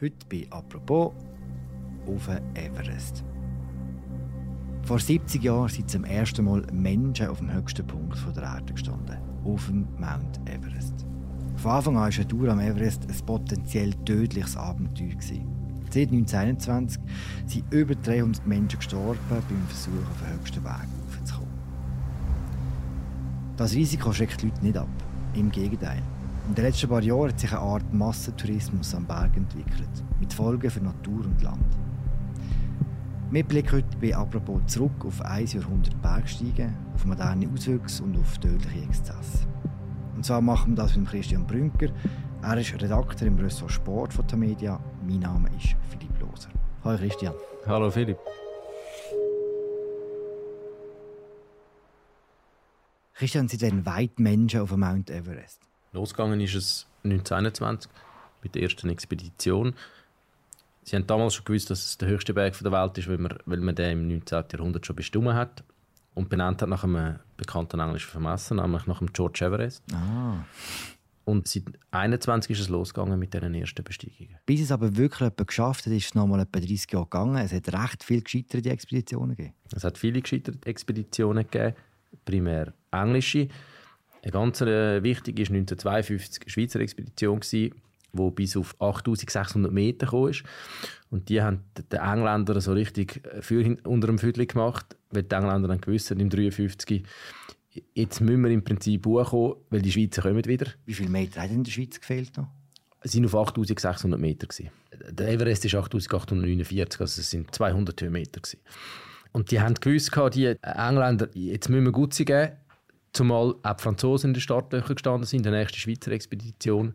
Heute bei «Apropos» auf Everest. Vor 70 Jahren sind zum ersten Mal Menschen auf dem höchsten Punkt der Erde gestanden, auf dem Mount Everest. Von Anfang an war eine Tour am Everest ein potenziell tödliches Abenteuer. Seit 1921 sind über 300 Menschen gestorben beim Versuch, auf den höchsten Weg aufzukommen. Das Risiko schreckt die Leute nicht ab. Im Gegenteil. In den letzten paar Jahren hat sich eine Art Massentourismus am Berg entwickelt, mit Folgen für Natur und Land. Wir blicken heute bei «Apropos» zurück auf ein Jahrhundert Bergsteigen, auf moderne Auswüchse und auf tödliche Exzesse. Und zwar machen wir das mit Christian Brünker. Er ist Redakteur im Ressort Sport von der Media. Mein Name ist Philipp Loser. Hallo Christian. Hallo Philipp. Christian, Sie sind weit Menschen auf dem Mount Everest. Losgegangen ist es 1921 mit der ersten Expedition. Sie haben damals schon gewusst, dass es der höchste Berg der Welt ist, weil man, weil man den im 19. Jahrhundert schon bestimmt hat und benannt hat nach einem bekannten englischen Vermesser, nämlich nach dem George Everest. Ah. Und seit 21 ist es losgegangen mit diesen ersten Besteigungen. Bis es aber wirklich geschafft hat, ist es noch mal etwa 30 Jahre gegangen. Es hat recht viele gescheiterte Expeditionen gegeben. Es hat viele gescheiterte Expeditionen gegeben, primär englische. Eine ganz äh, wichtige war 1952 eine Schweizer Expedition, die bis auf 8600 Meter kam. Und die haben den Engländern so richtig für unter dem Viertel gemacht, weil die Engländer dann gewusst haben, im 53 jetzt müssen wir im Prinzip hochkommen, weil die Schweizer kommen wieder. Wie viele Meter hat in der Schweiz gefehlt noch? Es waren auf 8600 Meter. Gewesen. Der Everest ist 8849, also es sind 200 Höhenmeter. Gewesen. Und die haben gewusst, die Engländer, jetzt müssen wir gut sein zumal auch die Franzosen in den Startlöchern gestanden sind, der nächste Schweizer Expedition.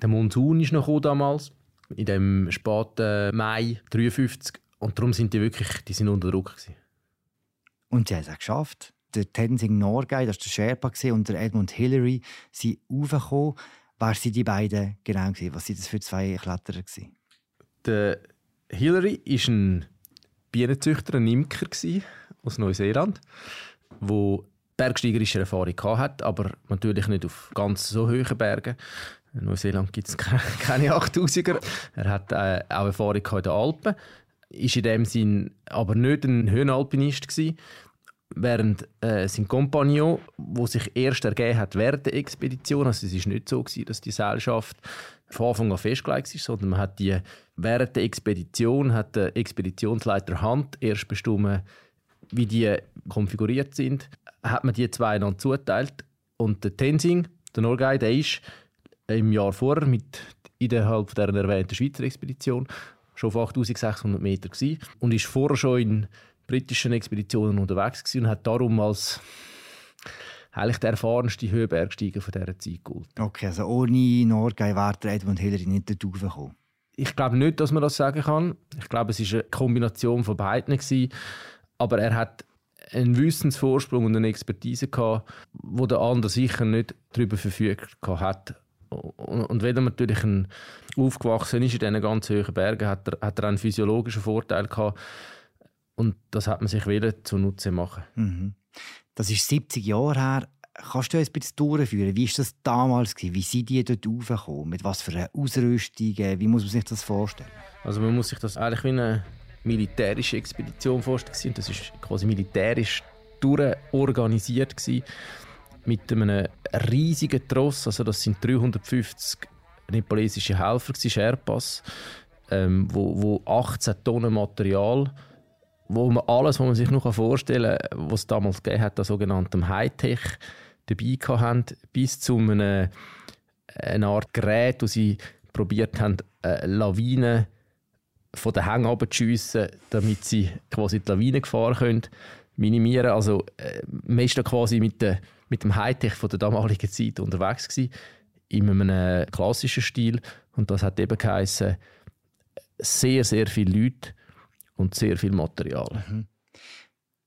Der Monsun ist noch damals, in dem späten Mai 53. Und darum sind die wirklich, die sind unter Druck gewesen. Und sie haben es auch geschafft. Der Tenzing Norgay, das war der Sherpa, und der Edmund Hillary sind aufgekommen. Wer waren die beiden genau? Gewesen? Was waren das für zwei Kletterer? Gewesen? Der Hillary war ein Bienenzüchter, ein Imker aus Neuseeland, der bergsteigerische Erfahrung hatte, aber natürlich nicht auf ganz so hohen Bergen. In Neuseeland gibt es keine 8000er. Er hat äh, auch Erfahrung in den Alpen. Ist in dem Sinn aber nicht ein Höhenalpinist gewesen, während äh, sein Kompagnon, wo sich erst ergeben hat während der Expedition, also es ist nicht so gewesen, dass die Seilschaft von Anfang an festgelegt ist, sondern man hat die während der Expedition hat der Expeditionsleiter Hand erst bestimmt, wie die konfiguriert sind, hat man die zwei einander zuteilt und der Tenzing, der Norgay, der ist im Jahr vorher mit innerhalb der erwähnten Schweizer Expedition schon auf 8600 Meter gewesen und ist vorher schon in britischen Expeditionen unterwegs gewesen und hat darum als eigentlich der erfahrenste Höhenbergsteiger von dieser Zeit geholt. Okay, also ohne Norgay wäre Edmund Hillary nicht dort raufgekommen? Ich glaube nicht, dass man das sagen kann. Ich glaube, es war eine Kombination von beiden. Gewesen. Aber er hat einen Wissensvorsprung und eine Expertise gehabt, wo der andere sicher nicht darüber verfügt hat. Und wenn er natürlich ein aufgewachsen ist in diesen ganz hohen Bergen, hat er, hat er einen physiologischen Vorteil gehabt. Und das hat man sich wieder zunutze machen. Mhm. Das ist 70 Jahre her. Kannst du uns ein bisschen durchführen? Wie war das damals? Wie sind die dort raufgekommen? Mit was für einer Ausrüstung? Wie muss man sich das vorstellen? Also man muss sich das eigentlich wie eine militärische Expedition vorstellen. Das ist quasi militärisch durchorganisiert gewesen, mit einem riesigen Tross. Also das sind 350 nepalesische Helfer, Sherpas, ähm, wo, wo 18 Tonnen Material, wo man alles, was man sich noch vorstellen kann, was es damals gegeben hat, an sogenanntem Hightech dabei haben, bis zu einem, einer Art Gerät, wo sie probiert haben, äh, Lawinen von den Hängen abzuschiessen, damit sie quasi die Lawinengefahr können minimieren Also äh, man ist da quasi mit, de, mit dem Hightech von der damaligen Zeit unterwegs gewesen, in einem klassischen Stil und das hat eben geheißen, sehr, sehr viele Leute und sehr viel Material. Mhm.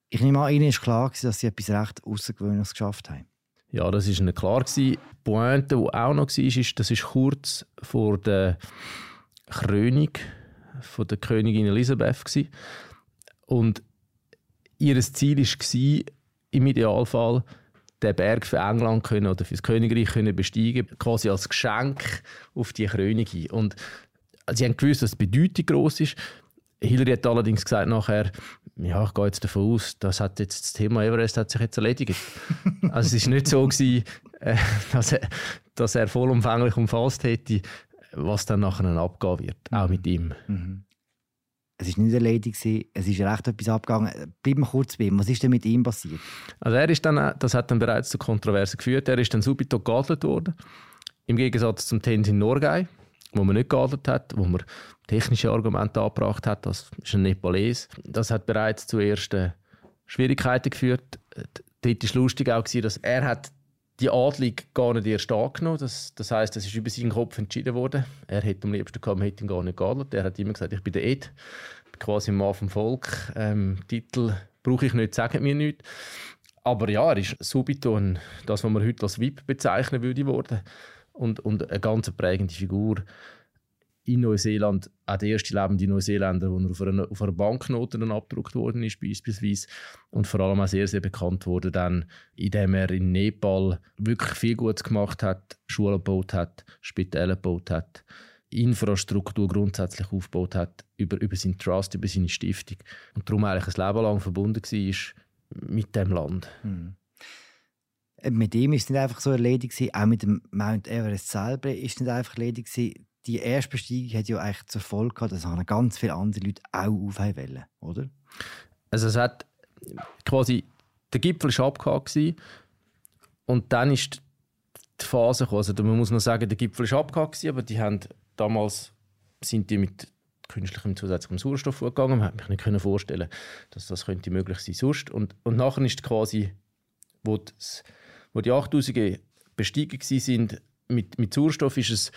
Ich nehme an, Ihnen ist klar gewesen, dass Sie etwas recht Außergewöhnliches geschafft haben. Ja, das ist Ihnen klar gewesen. Die Pointe, die auch noch war, ist, das ist kurz vor der Krönung von der Königin Elisabeth gewesen. und ihr Ziel war im Idealfall den Berg für England können oder für das Königreich können besteigen, quasi als Geschenk auf die Königin. Und sie haben gewusst, dass die Bedeutung groß ist. Hillary hat allerdings gesagt nachher, ja, ich gehe jetzt davon aus, das hat jetzt das Thema Everest hat sich jetzt erledigt. also es ist nicht so gewesen, äh, dass, er, dass er vollumfänglich umfasst hätte, was dann nachher abgehen wird, auch mit ihm. Mhm. Es ist nicht erledigt, es ist recht etwas abgegangen. Bleib mal kurz bei ihm. Was ist denn mit ihm passiert? Also er ist dann, das hat dann bereits zu Kontroversen geführt. Er ist dann subito geadelt worden. Im Gegensatz zum Tenzin Norgay, wo man nicht geadelt hat, wo man technische Argumente angebracht hat. Das ist ein Nepalese. Das hat bereits zu ersten Schwierigkeiten geführt. Dort war lustig auch, dass er hat die Adlung gar nicht erst angenommen. Das, das heisst, es ist über seinen Kopf entschieden worden. Er hätte am liebsten gehabt, hätte ihn gar nicht geadelt. Er hat immer gesagt, ich bin der Ed, quasi Mann vom Volk. Ähm, Titel brauche ich nicht, sagen mir nichts. Aber ja, er ist subito ein, das, was man heute als VIP bezeichnen würde, worden. Und, und eine ganz prägende Figur in Neuseeland, auch der erste lebende Neuseeländer, wo er auf einer, auf einer Banknote dann abgedruckt worden ist, beispielsweise. Und vor allem auch sehr, sehr bekannt wurde dann, indem er in Nepal wirklich viel Gutes gemacht hat, Schulen gebaut hat, Spitäle gebaut hat, Infrastruktur grundsätzlich aufgebaut hat, über, über seinen Trust, über seine Stiftung. Und darum eigentlich ein Leben lang verbunden war mit dem Land. Hm. Mit ihm ist es nicht einfach so erledigt, auch mit dem Mount Everest selber ist es nicht einfach erledigt die erste Besteigung hat ja eigentlich zur Folge gehabt, dass ganz viele andere Leute auch aufhören wollen, oder? Also es hat quasi, der Gipfel war abgehakt und dann ist die Phase gekommen. Also man muss noch sagen, der Gipfel war abgehakt aber die haben damals sind die mit künstlichem zusätzlichem Sauerstoff vorgegangen. Man konnte mich nicht vorstellen, dass das könnte möglich sein sonst. Und, und nachher ist quasi, wo, das, wo die 8000 bestiegen sind mit, mit Sauerstoff, ist es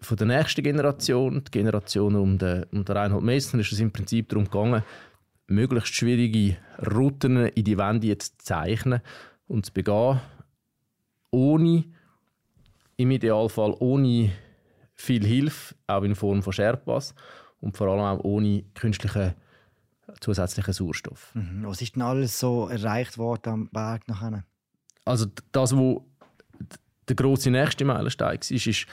von der nächsten Generation, die Generation um den, um den Reinhold Messner, ist es im Prinzip darum gegangen, möglichst schwierige Routen in die Wände zu zeichnen und zu begehen, ohne, im Idealfall ohne viel Hilfe, auch in Form von Sherpas und vor allem auch ohne künstlichen zusätzlichen Sauerstoff. Mhm. Was ist denn alles so erreicht worden am Berg nachher? Also das, wo der große nächste Meilenstein war, ist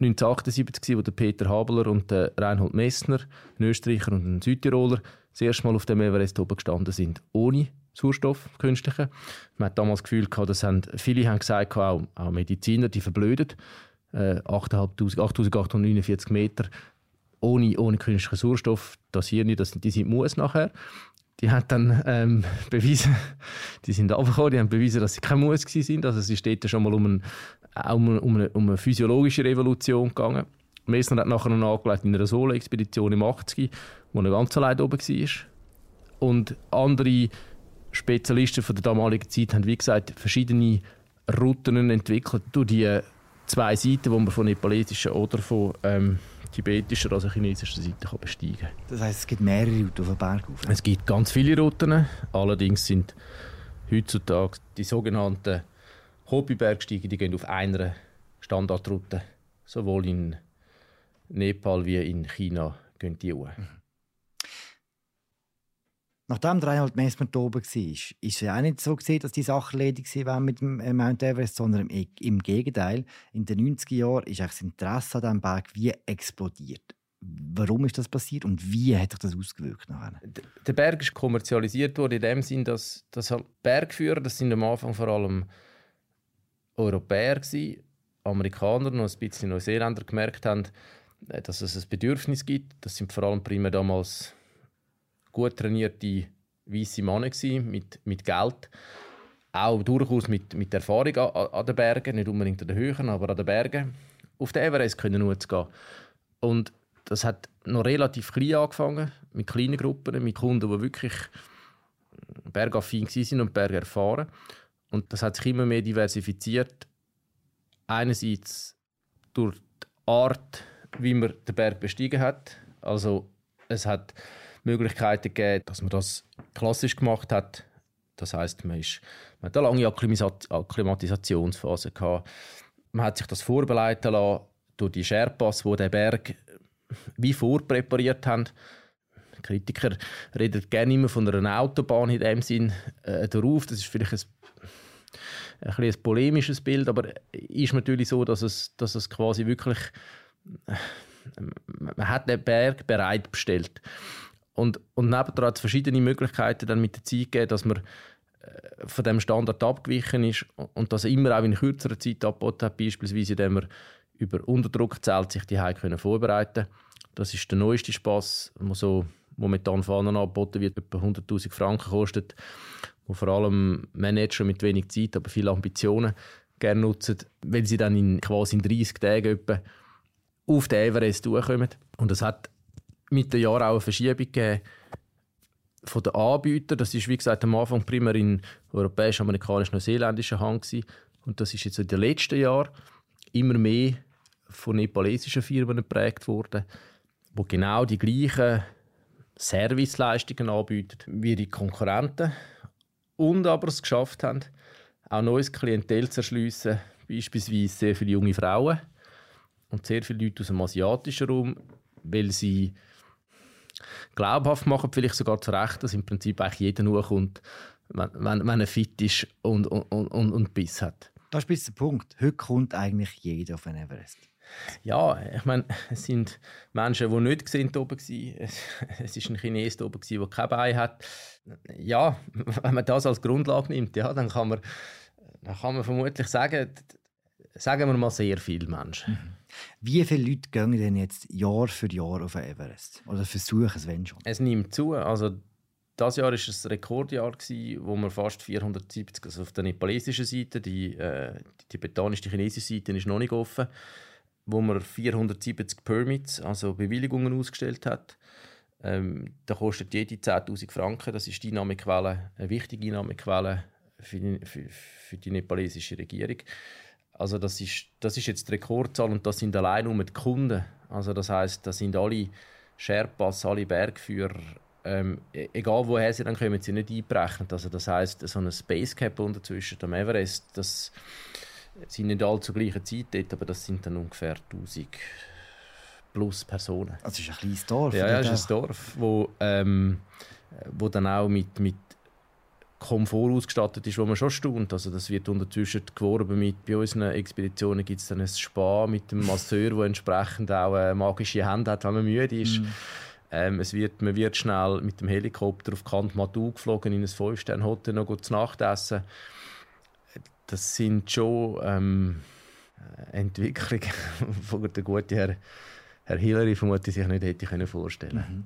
1978, wo der Peter Habeler und der Reinhold Messner, ein Österreicher und ein Südtiroler, das erste Mal auf dem Everest oben gestanden sind, ohne Sauerstoff, künstlichen. Man hat damals das Gefühl gehabt, das haben, viele haben gesagt, auch, auch Mediziner, die verblöden. Äh, 8849 Meter ohne, ohne künstlichen Sauerstoff, das hier nicht, das, die sind muss nachher. Die haben dann ähm, bewiesen, die sind aufgekommen, die haben bewiesen, dass sie kein Muss sind. Also es ist dort schon mal um auch um, um, eine, um eine physiologische Revolution gegangen. Messner hat nachher noch angelegt in einer Solo-Expedition im 80 wo er ganz allein oben war. Und andere Spezialisten von der damaligen Zeit haben, wie gesagt, verschiedene Routen entwickelt durch die zwei Seiten, die man von nepalesischer oder von ähm, tibetischer, also chinesischer Seite kann besteigen kann. Das heisst, es gibt mehrere Routen auf dem Berg auf? Es gibt ganz viele Routen. Allerdings sind heutzutage die sogenannten Hobbybergsteiger, die gehen auf einer Standardroute. Sowohl in Nepal wie in China gehen die hoch. Mhm. Nachdem Reinhold Messmer oben war, ist es ja auch nicht so gesehen, dass die Sache erledigt waren mit dem äh, Mount Everest, sondern im, im Gegenteil. In den 90er Jahren ist das Interesse an diesem Berg wie explodiert. Warum ist das passiert und wie hat sich das ausgewirkt? Nachher? Der Berg ist kommerzialisiert worden in dem Sinn, dass, dass halt Bergführer, das sind am Anfang vor allem Europäer, gewesen, Amerikaner und ein bisschen Neuseeländer gemerkt haben, äh, dass es ein Bedürfnis gibt. Das sind vor allem primär damals gut trainierte weiße Männer mit, mit Geld. Auch durchaus mit, mit Erfahrung an, an den Bergen, nicht unbedingt an den Höhen, aber an den Bergen. Auf den Everest können nur zu gehen. Und das hat noch relativ klein angefangen, mit kleinen Gruppen, mit Kunden, die wirklich bergaffin waren und Berge erfahren. Und das hat sich immer mehr diversifiziert. Einerseits durch die Art, wie man den Berg bestiegen hat. Also es hat Möglichkeiten gegeben, dass man das klassisch gemacht hat. Das heißt, man, ist, man hat eine lange Akklimatisationsphase gehabt. Man hat sich das vorbereiten lassen durch die Sherpas, die den Berg wie vorpräpariert haben. Kritiker reden gerne immer von einer Autobahn in dem Sinn äh, darauf. Das ist vielleicht ein ein, ein polemisches Bild, aber ist natürlich so, dass es, dass es quasi wirklich man man hat den Berg bereitbestellt. Und, und nebendran hat es verschiedene Möglichkeiten dann mit der Zeit gegeben, dass man äh, von dem Standard abgewichen ist und das immer auch in kürzerer Zeit abgebaut hat, beispielsweise indem man über Unterdruckzelt sich die können vorbereiten Das ist der neueste Spaß, der so momentan Fahnen angeboten wird, etwa 100'000 Franken kostet, wo vor allem Manager mit wenig Zeit, aber viele Ambitionen gerne nutzen, weil sie dann in quasi in 30 Tagen etwa auf den Everest durchkommen. Und es hat mit den Jahren auch eine Verschiebung gegeben von den Anbietern. Das ist wie gesagt am Anfang primär in europäisch, amerikanisch, neuseeländischer Hand gewesen. Und das ist jetzt in den letzten Jahren immer mehr von nepalesischen Firmen geprägt worden, wo genau die gleichen Serviceleistungen anbieten wie die Konkurrenten und aber es geschafft haben, auch neues Klientel zu erschliessen, beispielsweise sehr viele junge Frauen und sehr viele Leute aus dem asiatischen Raum, weil sie glaubhaft machen, vielleicht sogar zu Recht, dass im Prinzip eigentlich jeder nur kommt, wenn, wenn, wenn er fit ist und, und, und, und Biss hat. Das ist der Punkt. Heute kommt eigentlich jeder auf den Everest. Ja, ich meine, es sind Menschen, die nicht gesehen oben waren. Es, es ist ein Chines oben, der kein Bein hat. Ja, wenn man das als Grundlage nimmt, ja, dann kann man, dann kann man vermutlich sagen, sagen wir mal sehr viele Menschen. Mhm. Wie viele Leute gehen denn jetzt Jahr für Jahr auf den Everest? Oder versuchen es, wenn schon? Es nimmt zu. Also, das Jahr war ein Rekordjahr, gewesen, wo wir fast 470, also auf der nepalesischen Seite, die, äh, die tibetanische, die chinesische Seite ist noch nicht offen, wo man 470 Permits, also Bewilligungen ausgestellt hat. Ähm, da kostet jede 10'000 Franken. Das ist die Einnahmequelle, eine wichtige Einnahmequelle für die, für, für die nepalesische Regierung. Also das ist, das ist jetzt die Rekordzahl und das sind allein nur die Kunden. Also das heißt, das sind alle Sherpas, alle Bergführer, ähm, e-, egal woher sie dann kommen, sie nicht einberechnet. Also das heißt, so ein Spacecap unter zwischen dem Everest, das sind nicht alle zur gleichen Zeit dort, aber das sind dann ungefähr 1000 plus Personen. Also es ist ein kleines Dorf. Ja, ja, es ist ein Dorf, wo, ähm, wo dann auch mit, mit Komfort ausgestattet ist, wo man schon staunt. Also das wird unterzwischen geworben mit, bei unseren Expeditionen gibt es dann ein Spa mit dem Masseur, der entsprechend auch äh, magische Hände hat, wenn man müde ist. Mm. Ähm, es wird, man wird schnell mit dem Helikopter auf Kathmandu geflogen, in ein Fünf-Sterne-Hotel noch gut zu Nacht essen. Das sind schon ähm, Entwicklungen, die der gute Herr, Herr Hillary vermutlich sich nicht hätte vorstellen können. Mhm.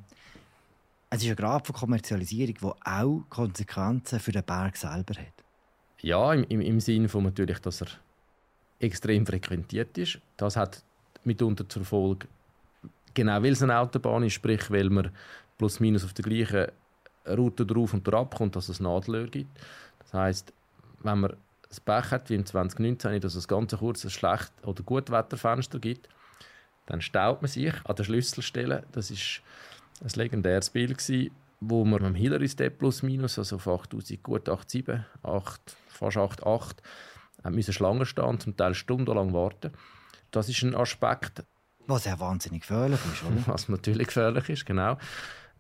Es ist ein Grad von Kommerzialisierung, der auch Konsequenzen für den Berg selber hat. Ja, im, im, im Sinne von natürlich, dass er extrem frequentiert ist. Das hat mitunter zur Folge, genau weil es eine Autobahn ist, sprich, weil man plus minus auf der gleichen Route drauf und drauf kommt, dass es Nadelöhr gibt. Das heißt, wenn man das Pech hat, wie im 2019, dass es ganz kurz ein schlecht oder gut Wetterfenster gibt, dann staut man sich an der Schlüsselstelle. Das ist ein legendäres Bild gewesen, wo wir am Hillary Step plus minus, also auf 8000, gut 8,7, 8, fast 8,8, müssen Schlangen stehen, zum Teil stundenlang warten. Das ist ein Aspekt. Was ja wahnsinnig gefährlich ist, oder? Was natürlich gefährlich ist, genau.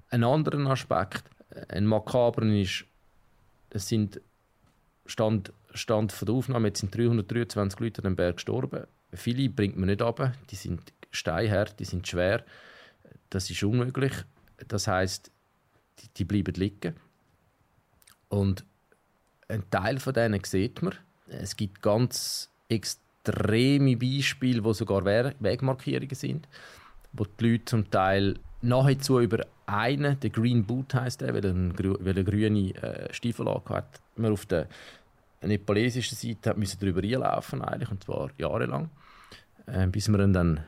Ein anderer Aspekt, ein makabren ist, es sind Stand, Stand von der Aufnahme, jetzt sind 323 Leute an dem Berg gestorben. Viele bringt man nicht runter, die sind steinhart, die sind schwer. Das ist unmöglich. Das heißt, die, die bleiben liegen. Und ein Teil von denen sieht man. Es gibt ganz extreme Beispiele, wo sogar Wegmarkierungen sind, wo die Leute zum Teil nahezu über einen, der Green Boot heißt der, weil er, eine, grüne äh, Stiefelanlage hat, man auf der nepalesischen Seite hat müssen darüber einlaufen eigentlich, und zwar jahrelang, äh, bis man dann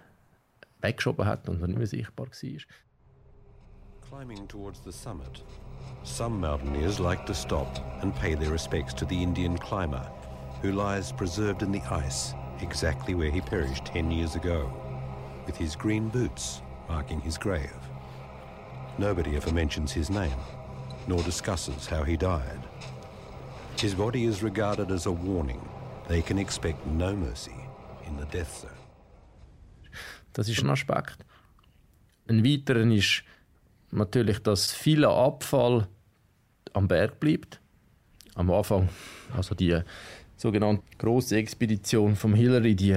weggeschoben hat und nicht mehr sichtbar war. Climbing towards the summit, some mountaineers like to stop and pay their respects to the Indian climber who lies preserved in the ice exactly where he perished 10 years ago, with his green boots marking his grave. Nobody ever mentions his name, nor discusses how he died. His body is regarded as a warning. They can expect no mercy in the death zone. Das ist ein Aspekt. Ein weiterer ist natürlich, dass viel Abfall am Berg bleibt. Am Anfang, also die sogenannte große Expedition vom Hillary, die,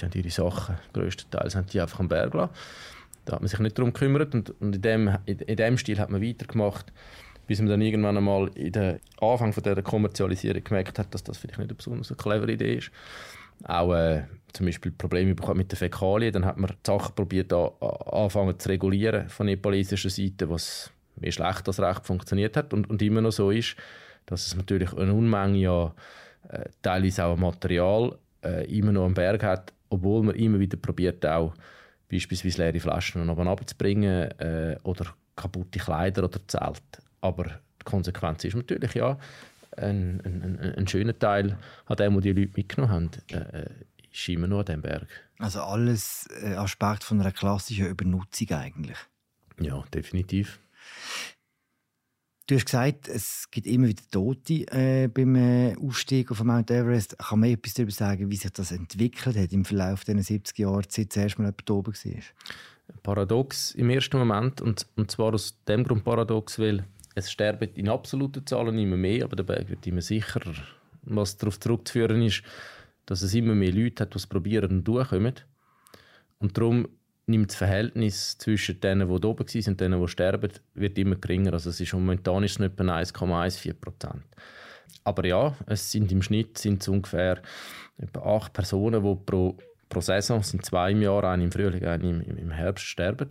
die haben ihre Sachen größtenteils einfach am Berg gelassen. Da hat man sich nicht darum gekümmert und, und in, dem, in, in dem Stil hat man weitergemacht, bis man dann irgendwann einmal in den Anfang von der Kommerzialisierung gemerkt hat, dass das vielleicht nicht eine besonders clevere Idee ist. Auch äh, zum Beispiel Probleme mit den Fäkalien, dann hat man die Sachen probiert, an, anfangen zu regulieren von nepalesischer Seite, was mehr schlecht als recht funktioniert hat und, und immer noch so ist, dass es natürlich eine Unmenge an äh, teilweise auch Material äh, immer noch am Berg hat, obwohl man immer wieder probiert auch beispielsweise leere Flaschen noch abzubringen äh, oder kaputte Kleider oder Zelte. Aber die Konsequenz ist natürlich ja, ein, ein, ein, schöner Teil an dem, was die Leute mitgenommen haben, äh, ist immer noch an diesem Berg. Also alles äh, Aspekt von einer klassischen Übernutzung eigentlich? Ja, definitiv. Du hast gesagt, es gibt immer wieder Tote äh, beim äh, Aufstieg auf Mount Everest. Kann man etwas darüber sagen, wie sich das entwickelt hat im Verlauf dieser 70 Jahre, seit zuerst mal jemand oben war? Paradox im ersten Moment. Und, und zwar aus dem Grund paradox, weil es sterben in absoluten Zahlen immer mehr, aber Berg wird immer sicherer. Was darauf zurückzuführen ist, dass es immer mehr Leute hat, die es probieren und durchkommen. Und darum nimmt das Verhältnis zwischen denen, die oben waren und denen, die sterben, wird immer geringer. Also es ist momentan ist es etwa 1,14 Prozent. Aber ja, es sind im Schnitt sind es ungefähr etwa acht Personen, die pro, pro Saison, sind zwei im Jahr, eine im Frühling, eine im, im Herbst, sterben.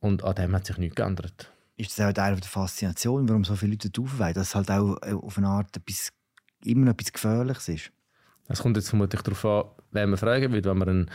Und an dem hat sich nichts geändert. Ist das auch Teil der Faszination, warum so viele Leute aufweichen, dass es halt auch äh, auf eine Art etwas, immer noch etwas Gefährliches ist? Es kommt jetzt vermutlich darauf an, wen man fragen will. Wenn man einen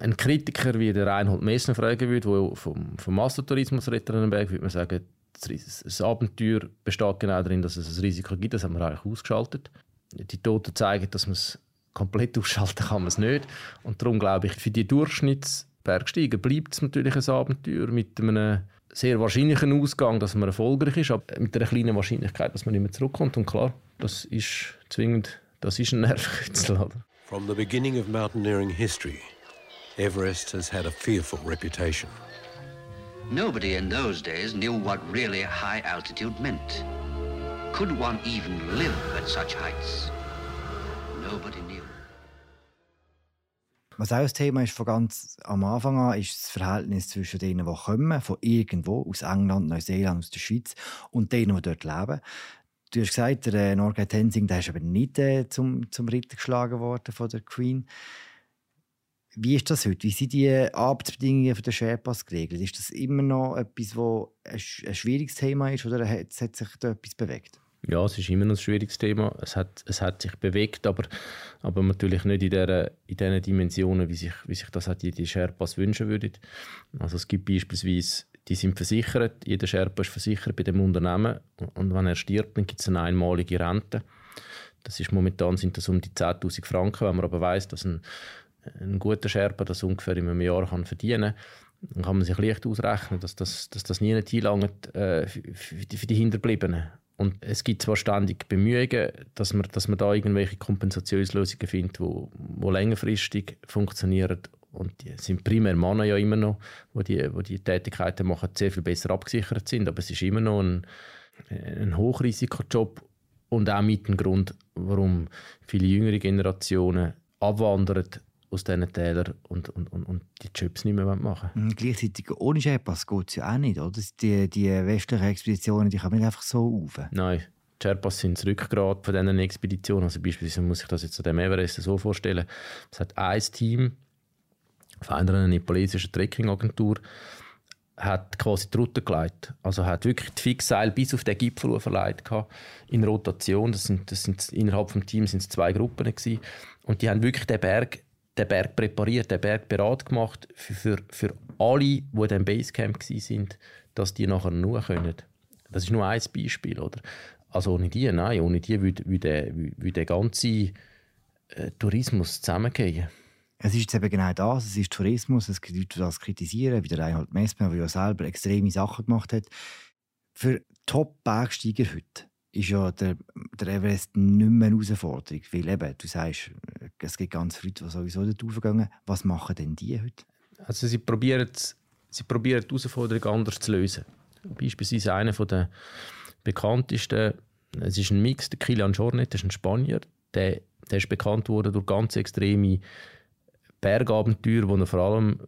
ein Kritiker wie der Reinhold Messner fragen würde, der vom, vom Massentourismus redet würde man sagen, das Abenteuer besteht genau darin, dass es ein Risiko gibt. Das haben wir eigentlich ausgeschaltet. Die Toten zeigen, dass man es komplett ausschalten kann man es nicht. Und darum glaube ich, für die Durchschnittsbergsteiger bleibt es natürlich ein Abenteuer mit einem sehr wahrscheinlichen Ausgang, dass man erfolgreich ist, aber mit einer kleinen Wahrscheinlichkeit, dass man nicht mehr zurückkommt. Und klar, das ist zwingend, das ist ein Nervenkitzel. From the beginning of mountaineering history, Everest has had a fearful reputation. Nobody in those days knew what really high altitude meant. Could one even live at such heights? Nobody knew. Was auch das Thema ist von ganz am Anfang an, ist das Verhältnis zwischen denen, die kommen, von irgendwo, aus England, Neuseeland, aus der Schweiz, und denen, die dort leben. Du hast gesagt, der äh, Norgay Tenzing der ist aber nicht äh, zum, zum Ritter geschlagen worden von der Queen. Wie ist das heute? Wie sind die Arbeitsbedingungen den Sherpas geregelt? Ist das immer noch etwas, wo ein, ein schwieriges Thema ist oder hat, hat sich da etwas bewegt? Ja, es ist immer noch ein schwieriges Thema. Es hat, es hat sich bewegt, aber, aber natürlich nicht in, der, in den Dimensionen, wie sich, wie sich das halt die Sherpas wünschen würden. Also es gibt beispielsweise, die sind versichert, jeder Sherpa ist versichert bei dem Unternehmen und wenn er stirbt, dann gibt es eine einmalige Rente. Das ist momentan sind das um die 10'000 Franken, wenn man aber weiß, dass ein, ein guter Sherpa das ungefähr in einem Jahr kann verdienen kann, dann kann man sich leicht ausrechnen, dass das, dass das nie einlangt äh, für, für die Hinterbliebenen. Und es gibt zwar ständig Bemühungen, dass man, dass man da irgendwelche Kompensationslösungen findet, wo, wo längerfristig funktionieren. Und die sind primär Männer ja immer noch, wo die, wo die Tätigkeiten machen, sehr viel besser abgesichert sind. Aber es ist immer noch ein, ein Hochrisikojob und auch mit dem Grund, warum viele jüngere Generationen abwandern aus diesen Tälern und, und, und, und die Jobs nicht mehr machen mhm, Gleichzeitig ohne Sherpas geht es ja auch nicht, oder? Die, die westlichen Expeditionen die kommen nicht einfach so auf. Nein, die Sherpas sind das Rückgrat von diesen Expeditionen. Also beispielsweise muss ich das jetzt an dem Everest so vorstellen. Es hat ein Team von einer nepalesischen Trekkingagentur hat quasi die Route geleitet. Also hat wirklich die Fixseil bis auf den Gipfel verleiht in Rotation. Das sind, das sind, innerhalb des Teams sind es zwei Gruppen gewesen. Und die haben wirklich den Berg den Berg präpariert, den Berg bereit gemacht für, für, für alle, die in diesem Basecamp waren, dass die nachher nur können. Das ist nur ein Beispiel. Oder? Also ohne die, nein, ohne die würde, würde, würde der ganze äh, Tourismus zusammengehen. Es ist eben genau das, es ist Tourismus, es gibt Leute, das kritisieren, wie der Reinhold Messmer, der ja selber extreme Sachen gemacht hat. Für Top-Bergsteiger heute ist ja der, der Everest nicht mehr eine Herausforderung. Weil eben, du sagst, es gibt ganz viele Leute, die sowieso dort raufgehen. Was machen denn die heute? Also sie probieren, sie probieren die Herausforderung anders zu lösen. Beispielsweise einer der bekanntesten, es ist ein Mix, der Kilian Jornet, das ist ein Spanier, der, der ist bekannt worden durch ganz extreme Bergabenteuer, wo er vor allem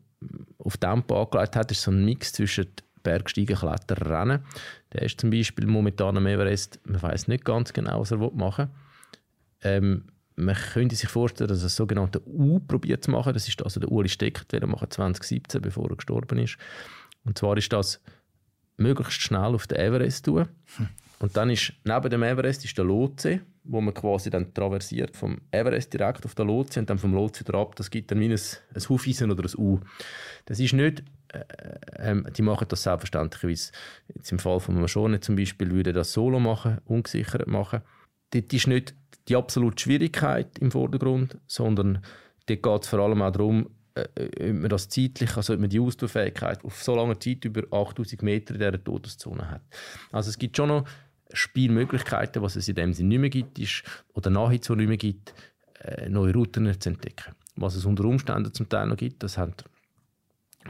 auf Tempo angelegt hat, ist so ein Mix zwischen Bergsteigen, Klettern, Rennen. Der ist zum Beispiel momentan am Everest, man weiß nicht ganz genau, was er machen will. Ähm, man könnte sich vorstellen, dass er das sogenannte U probiert zu machen. Das ist also der Uli Steckt, der machen 2017, bevor er gestorben ist. Und zwar ist das möglichst schnell auf den Everest tun. Hm. Und dann ist neben dem Everest ist der Lotse, wo man quasi dann traversiert vom Everest direkt auf den Lotse und dann vom Lotse ab. Das gibt dann wie ein, ein Hufeisen oder ein U. Das ist nicht, äh, äh, die machen das selbstverständlich, jetzt im Fall von Maschone zum Beispiel, würde das solo machen, ungesichert machen. Dort ist nicht die absolute Schwierigkeit im Vordergrund, sondern dort geht es vor allem auch darum, äh, ob man das zeitlich, also ob man die Ausdauerfähigkeit auf so lange Zeit über 8000 Meter in dieser Todeszone hat. Also es gibt schon noch Spielmöglichkeiten, was es in dem Sinne nicht mehr gibt, ist, oder nahezu nicht mehr gibt, äh, neue Routen zu entdecken. Was es unter Umständen zum Teil noch gibt, das haben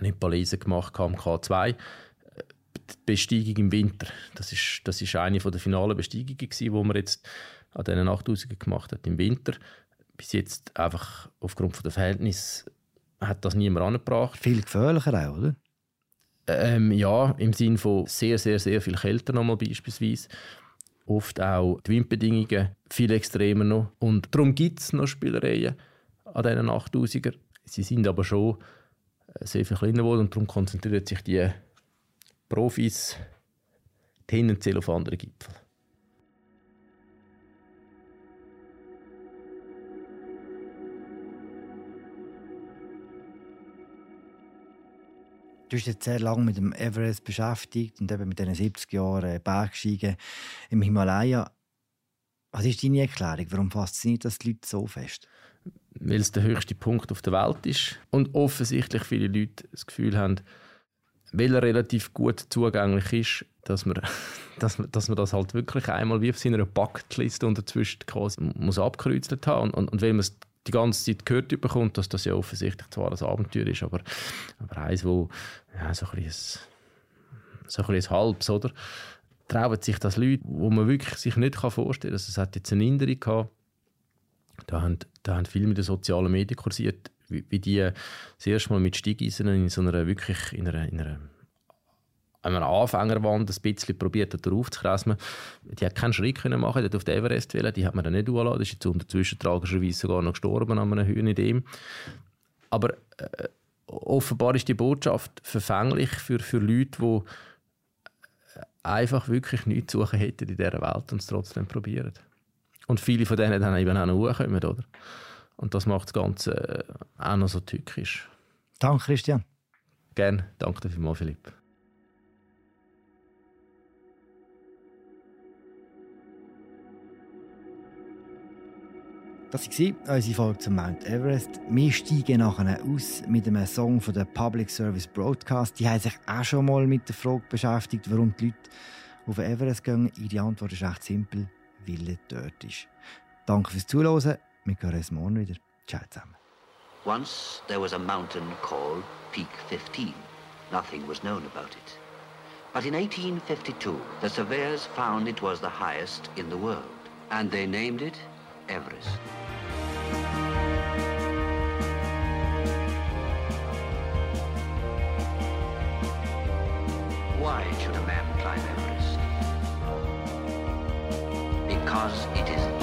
Nepalesen gemacht am K2, die Besteigung im Winter. Das ist, das ist eine der finalen Besteigungen, die man jetzt an diesen 8000 gemacht hat im Winter. Bis jetzt einfach aufgrund der Verhältnisse hat das niemand angebracht. Viel gefährlicher auch, oder? Ähm, ja, im Sinne von sehr, sehr, sehr viel kälter nochmal beispielsweise. Oft auch die Windbedingungen viel extremer noch. Und darum gibt es noch Spielereien an diesen 8000er. Sie sind aber schon äh, sehr viel kleiner geworden und darum konzentrieren sich die Profis tendenziell auf andere Gipfel. Du bist jetzt sehr lange mit dem Everest beschäftigt und eben mit diesen 70 Jahren Bergsteigen im Himalaya. Was ist deine Erklärung? Warum fasziniert das die Leute so fest? Weil es der höchste Punkt auf der Welt ist und offensichtlich viele Leute das Gefühl haben, weil er relativ gut zugänglich ist, dass man, dass man, dass man das halt wirklich einmal wie auf seiner Bucketliste und dazwischen quasi muss abgekreuzt haben. Und, und, und weil man es die ganze Zeit gehört bekommt, dass das ja offensichtlich zwar ein Abenteuer ist, aber, aber eins, wo ja, so ein bisschen, so ein, bisschen halbes, oder? Trauen sich das Leute, wo man wirklich sich nicht vorstellen kann. Also es hat jetzt eine Indere gehabt, da haben, da haben viele mit den sozialen Medien kursiert, wie, wie die das erste Mal mit Steigeisen in so einer wirklich in einer, in einer einer Anfängerwand ein bisschen probiert hat, darauf zu kreisen. Die hat keinen Schritt können machen, die hat auf den Everest wählen, die hat man dann nicht angelassen. Die ist jetzt unterzwischen tragischerweise sogar noch gestorben an einem Höhenidem. Aber äh, offenbar ist die Botschaft verfänglich für, für Leute, die einfach wirklich nichts zu suchen hätten in dieser Welt und es trotzdem probieren. Und viele von denen dann eben auch noch hochkommen, oder? Und das macht das Ganze äh, auch noch so tückisch. Danke, Christian. Gerne. Danke dir vielmals, Philipp. Das war unsere Folge zum Mount Everest. Wir steigen nachher aus mit einem Song von der Public Service Broadcast. Die haben sich auch schon mal mit der Frage beschäftigt, warum die Leute auf Everest gehen. Ihre Antwort ist recht simpel, weil er dort ist. Danke fürs Zuhören. Wir hören uns morgen wieder. Ciao zusammen. Once there was a mountain called Peak 15. Nothing was known about it. But in 1852, the surveyors found it was the highest in the world. And they named it Everest. Why should a man climb Everest? Because it is.